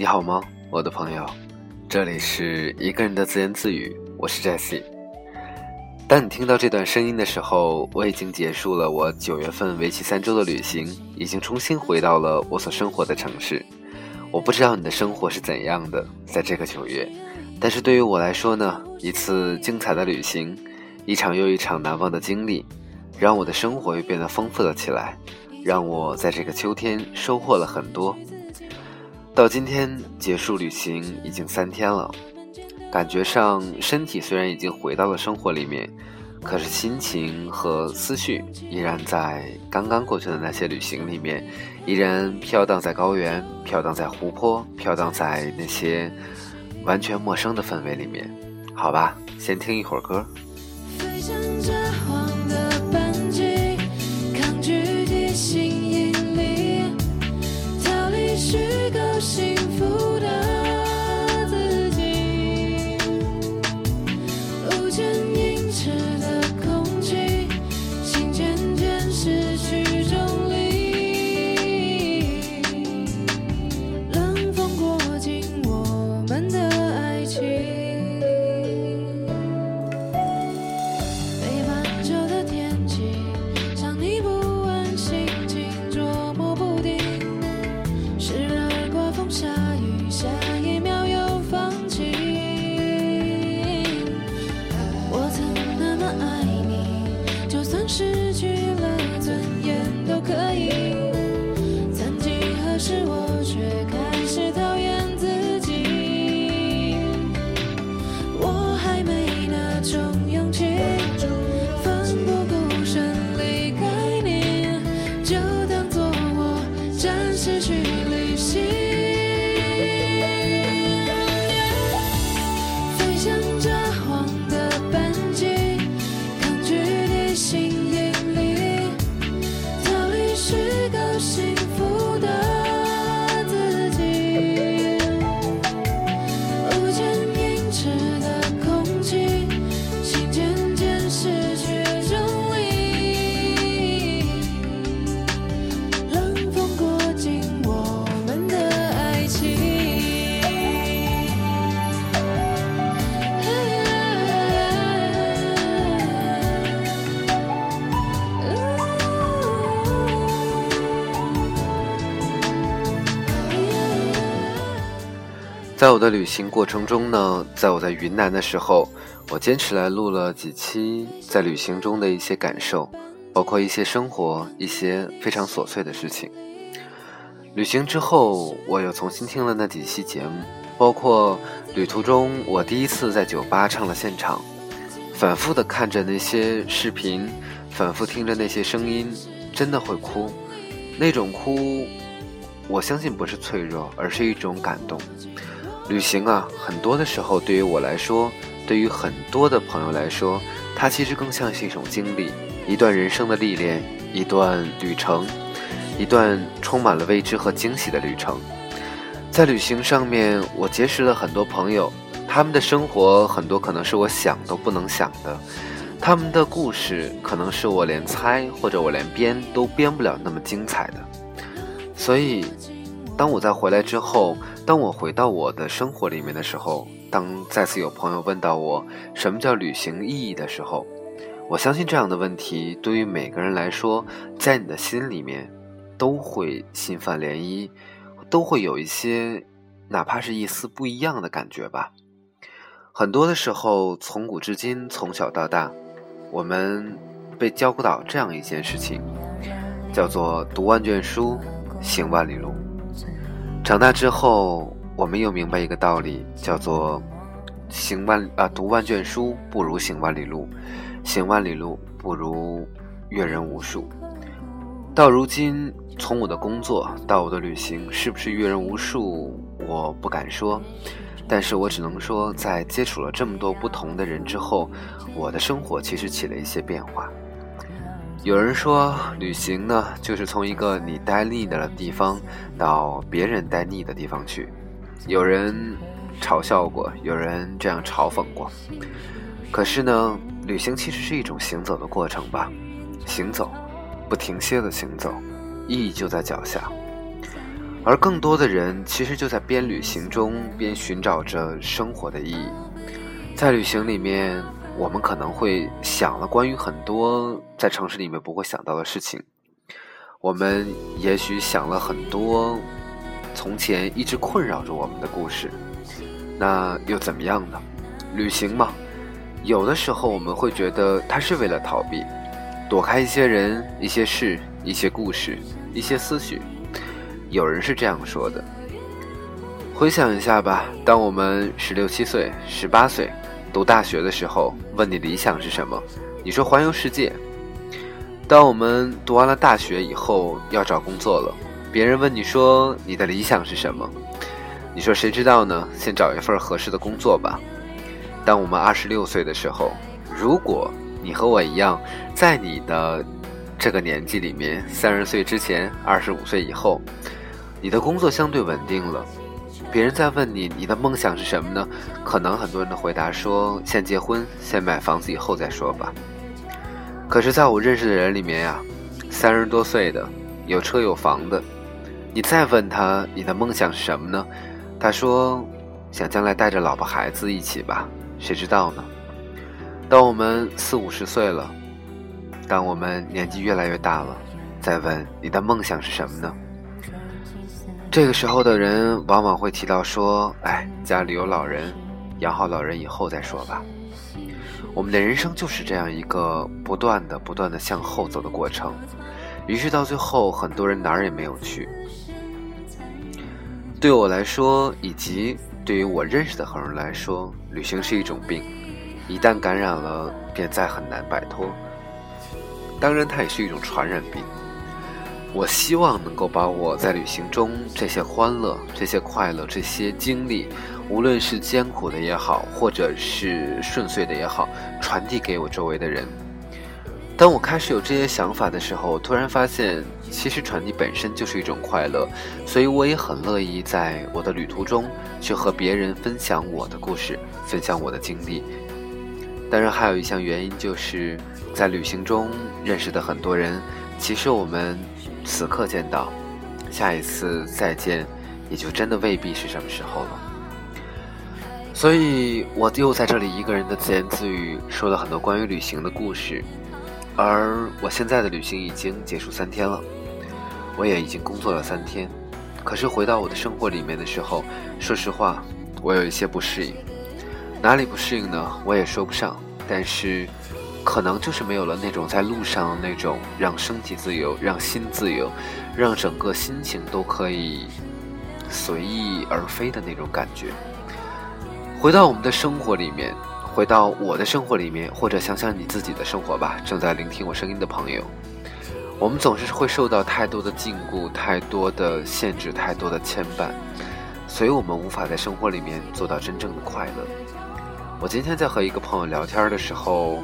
你好吗，我的朋友？这里是一个人的自言自语，我是 Jesse。当你听到这段声音的时候，我已经结束了我九月份为期三周的旅行，已经重新回到了我所生活的城市。我不知道你的生活是怎样的，在这个九月，但是对于我来说呢，一次精彩的旅行，一场又一场难忘的经历，让我的生活又变得丰富了起来，让我在这个秋天收获了很多。到今天结束旅行已经三天了，感觉上身体虽然已经回到了生活里面，可是心情和思绪依然在刚刚过去的那些旅行里面，依然飘荡在高原，飘荡在湖泊，飘荡在那些完全陌生的氛围里面。好吧，先听一会儿歌。心。将在我的旅行过程中呢，在我在云南的时候，我坚持来录了几期在旅行中的一些感受，包括一些生活、一些非常琐碎的事情。旅行之后，我又重新听了那几期节目，包括旅途中我第一次在酒吧唱了现场，反复的看着那些视频，反复听着那些声音，真的会哭。那种哭，我相信不是脆弱，而是一种感动。旅行啊，很多的时候对于我来说，对于很多的朋友来说，它其实更像是一种经历，一段人生的历练，一段旅程，一段充满了未知和惊喜的旅程。在旅行上面，我结识了很多朋友，他们的生活很多可能是我想都不能想的，他们的故事可能是我连猜或者我连编都编不了那么精彩的。所以，当我在回来之后。当我回到我的生活里面的时候，当再次有朋友问到我什么叫旅行意义的时候，我相信这样的问题对于每个人来说，在你的心里面都会心泛涟漪，都会有一些哪怕是一丝不一样的感觉吧。很多的时候，从古至今，从小到大，我们被教导这样一件事情，叫做读万卷书，行万里路。长大之后，我们又明白一个道理，叫做“行万啊读万卷书不如行万里路，行万里路不如阅人无数”。到如今，从我的工作到我的旅行，是不是阅人无数，我不敢说，但是我只能说，在接触了这么多不同的人之后，我的生活其实起了一些变化。有人说，旅行呢，就是从一个你待腻的地方到别人待腻的地方去。有人嘲笑过，有人这样嘲讽过。可是呢，旅行其实是一种行走的过程吧？行走，不停歇的行走，意义就在脚下。而更多的人其实就在边旅行中边寻找着生活的意义。在旅行里面，我们可能会想了关于很多在城市里面不会想到的事情。我们也许想了很多从前一直困扰着我们的故事。那又怎么样呢？旅行嘛，有的时候我们会觉得它是为了逃避，躲开一些人、一些事、一些故事、一些思绪。有人是这样说的。回想一下吧，当我们十六七岁、十八岁读大学的时候，问你理想是什么，你说环游世界。当我们读完了大学以后要找工作了，别人问你说你的理想是什么，你说谁知道呢？先找一份合适的工作吧。当我们二十六岁的时候，如果你和我一样，在你的这个年纪里面，三十岁之前、二十五岁以后。你的工作相对稳定了，别人在问你你的梦想是什么呢？可能很多人的回答说先结婚，先买房子，以后再说吧。可是，在我认识的人里面呀，三十多岁的，有车有房的，你再问他你的梦想是什么呢？他说想将来带着老婆孩子一起吧，谁知道呢？当我们四五十岁了，当我们年纪越来越大了，再问你的梦想是什么呢？这个时候的人往往会提到说：“哎，家里有老人，养好老人以后再说吧。”我们的人生就是这样一个不断的、不断的向后走的过程，于是到最后，很多人哪儿也没有去。对我来说，以及对于我认识的很多人来说，旅行是一种病，一旦感染了，便再很难摆脱。当然，它也是一种传染病。我希望能够把我在旅行中这些欢乐、这些快乐、这些经历，无论是艰苦的也好，或者是顺遂的也好，传递给我周围的人。当我开始有这些想法的时候，突然发现，其实传递本身就是一种快乐，所以我也很乐意在我的旅途中去和别人分享我的故事，分享我的经历。当然，还有一项原因就是在旅行中认识的很多人，其实我们。此刻见到，下一次再见，也就真的未必是什么时候了。所以，我又在这里一个人的自言自语，说了很多关于旅行的故事。而我现在的旅行已经结束三天了，我也已经工作了三天。可是回到我的生活里面的时候，说实话，我有一些不适应。哪里不适应呢？我也说不上。但是。可能就是没有了那种在路上那种让身体自由、让心自由、让整个心情都可以随意而飞的那种感觉。回到我们的生活里面，回到我的生活里面，或者想想你自己的生活吧。正在聆听我声音的朋友，我们总是会受到太多的禁锢、太多的限制、太多的牵绊，所以我们无法在生活里面做到真正的快乐。我今天在和一个朋友聊天的时候。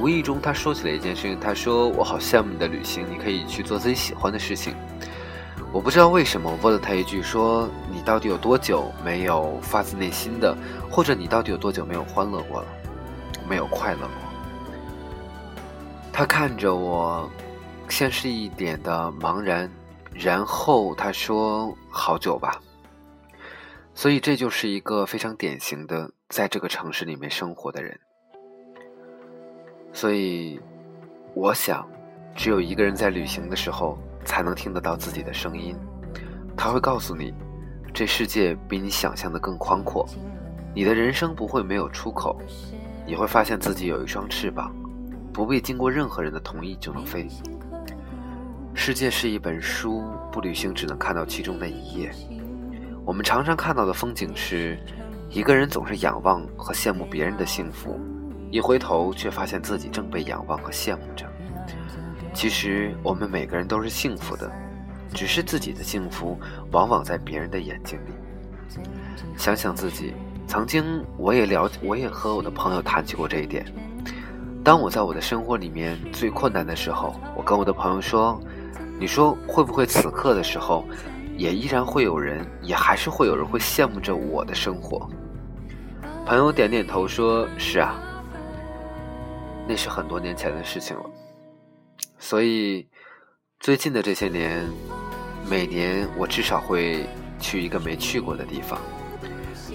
无意中，他说起了一件事情。他说：“我好羡慕你的旅行，你可以去做自己喜欢的事情。”我不知道为什么，我问了他一句：“说你到底有多久没有发自内心的，或者你到底有多久没有欢乐过了，没有快乐过？”他看着我，先是一点的茫然，然后他说：“好久吧。”所以，这就是一个非常典型的在这个城市里面生活的人。所以，我想，只有一个人在旅行的时候，才能听得到自己的声音。他会告诉你，这世界比你想象的更宽阔，你的人生不会没有出口。你会发现自己有一双翅膀，不必经过任何人的同意就能飞。世界是一本书，不旅行只能看到其中的一页。我们常常看到的风景是，一个人总是仰望和羡慕别人的幸福。一回头，却发现自己正被仰望和羡慕着。其实，我们每个人都是幸福的，只是自己的幸福往往在别人的眼睛里。想想自己，曾经我也了，我也和我的朋友谈起过这一点。当我在我的生活里面最困难的时候，我跟我的朋友说：“你说会不会此刻的时候，也依然会有人，也还是会有人会羡慕着我的生活？”朋友点点头说：“是啊。”那是很多年前的事情了，所以最近的这些年，每年我至少会去一个没去过的地方。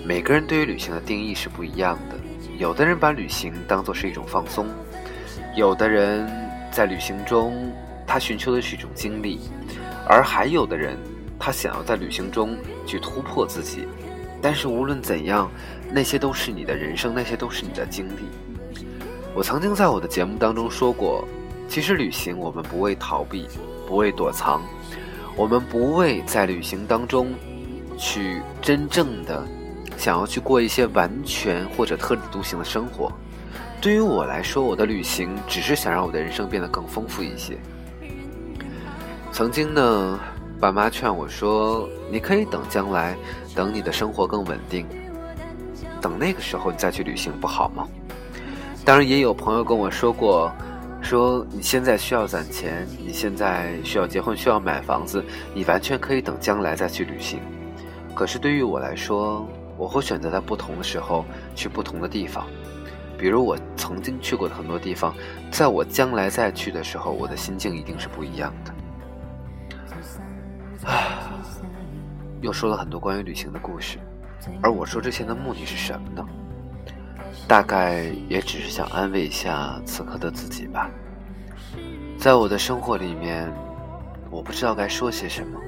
每个人对于旅行的定义是不一样的，有的人把旅行当作是一种放松，有的人在旅行中他寻求的是一种经历，而还有的人他想要在旅行中去突破自己。但是无论怎样，那些都是你的人生，那些都是你的经历。我曾经在我的节目当中说过，其实旅行我们不为逃避，不为躲藏，我们不为在旅行当中去真正的。想要去过一些完全或者特立独行的生活，对于我来说，我的旅行只是想让我的人生变得更丰富一些。曾经呢，爸妈劝我说：“你可以等将来，等你的生活更稳定，等那个时候你再去旅行，不好吗？”当然，也有朋友跟我说过：“说你现在需要攒钱，你现在需要结婚，需要买房子，你完全可以等将来再去旅行。”可是对于我来说，我会选择在不同的时候去不同的地方，比如我曾经去过的很多地方，在我将来再去的时候，我的心境一定是不一样的。唉，又说了很多关于旅行的故事，而我说这些的目的是什么呢？大概也只是想安慰一下此刻的自己吧。在我的生活里面，我不知道该说些什么。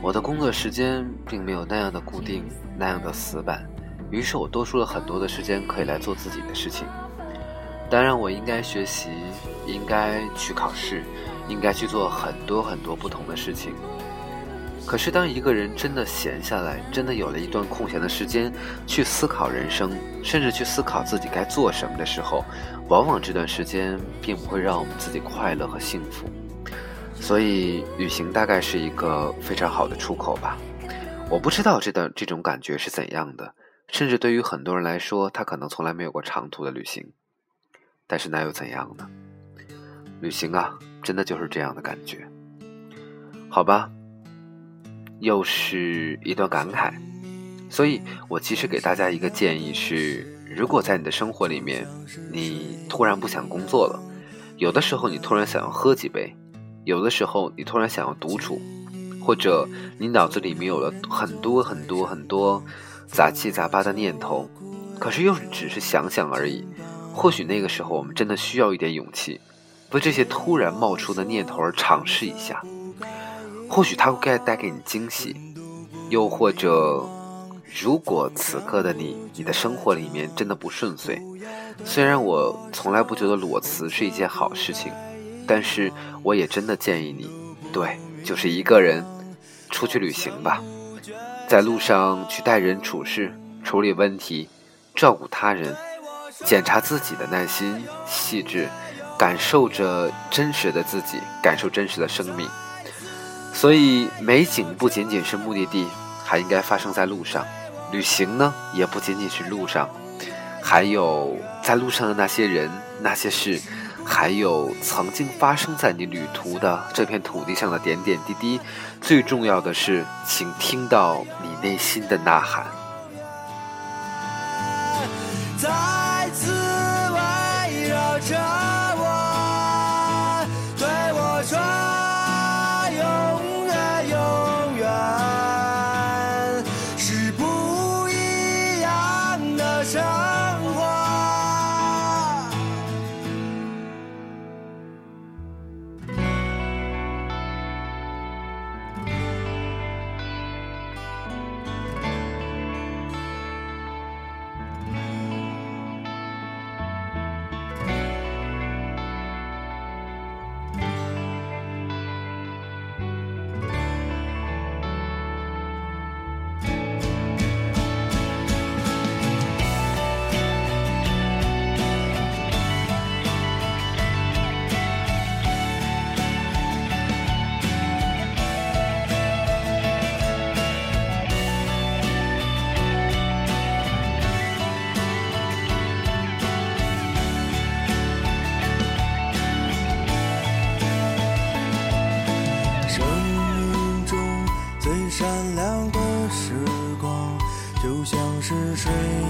我的工作时间并没有那样的固定，那样的死板，于是我多出了很多的时间可以来做自己的事情。当然，我应该学习，应该去考试，应该去做很多很多不同的事情。可是，当一个人真的闲下来，真的有了一段空闲的时间去思考人生，甚至去思考自己该做什么的时候，往往这段时间并不会让我们自己快乐和幸福。所以，旅行大概是一个非常好的出口吧。我不知道这段这种感觉是怎样的，甚至对于很多人来说，他可能从来没有过长途的旅行。但是那又怎样呢？旅行啊，真的就是这样的感觉。好吧，又是一段感慨。所以我其实给大家一个建议是：如果在你的生活里面，你突然不想工作了，有的时候你突然想要喝几杯。有的时候，你突然想要独处，或者你脑子里面有了很多很多很多杂七杂八的念头，可是又只是想想而已。或许那个时候，我们真的需要一点勇气，为这些突然冒出的念头而尝试一下。或许它会带带给你惊喜，又或者，如果此刻的你，你的生活里面真的不顺遂，虽然我从来不觉得裸辞是一件好事情。但是，我也真的建议你，对，就是一个人出去旅行吧，在路上去待人处事、处理问题、照顾他人、检查自己的耐心、细致，感受着真实的自己，感受真实的生命。所以，美景不仅仅是目的地，还应该发生在路上；旅行呢，也不仅仅是路上，还有在路上的那些人、那些事。还有曾经发生在你旅途的这片土地上的点点滴滴，最重要的是，请听到你内心的呐喊。再次围绕着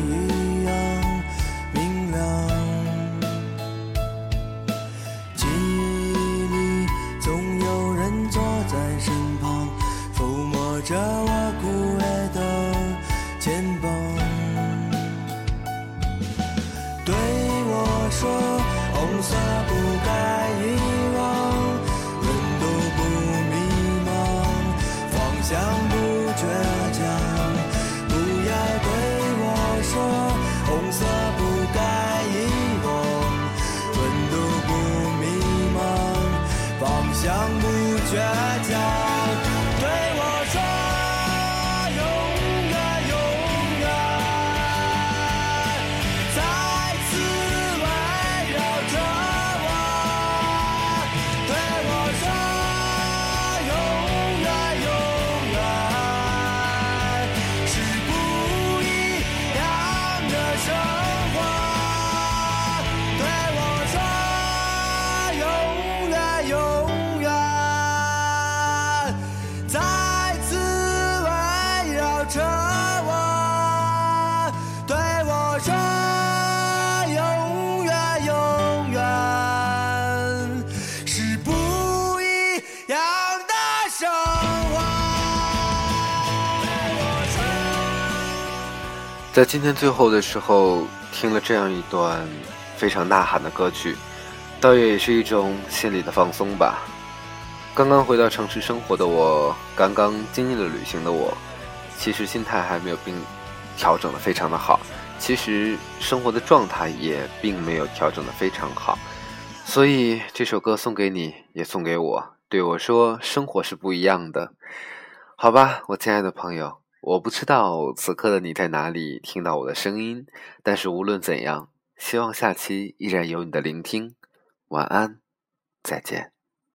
一样明亮像不倔强。在今天最后的时候，听了这样一段非常呐喊的歌曲，倒也是一种心理的放松吧。刚刚回到城市生活的我，刚刚经历了旅行的我，其实心态还没有并调整的非常的好，其实生活的状态也并没有调整的非常好。所以这首歌送给你，也送给我，对我说：生活是不一样的，好吧，我亲爱的朋友。我不知道此刻的你在哪里听到我的声音，但是无论怎样，希望下期依然有你的聆听。晚安，再见。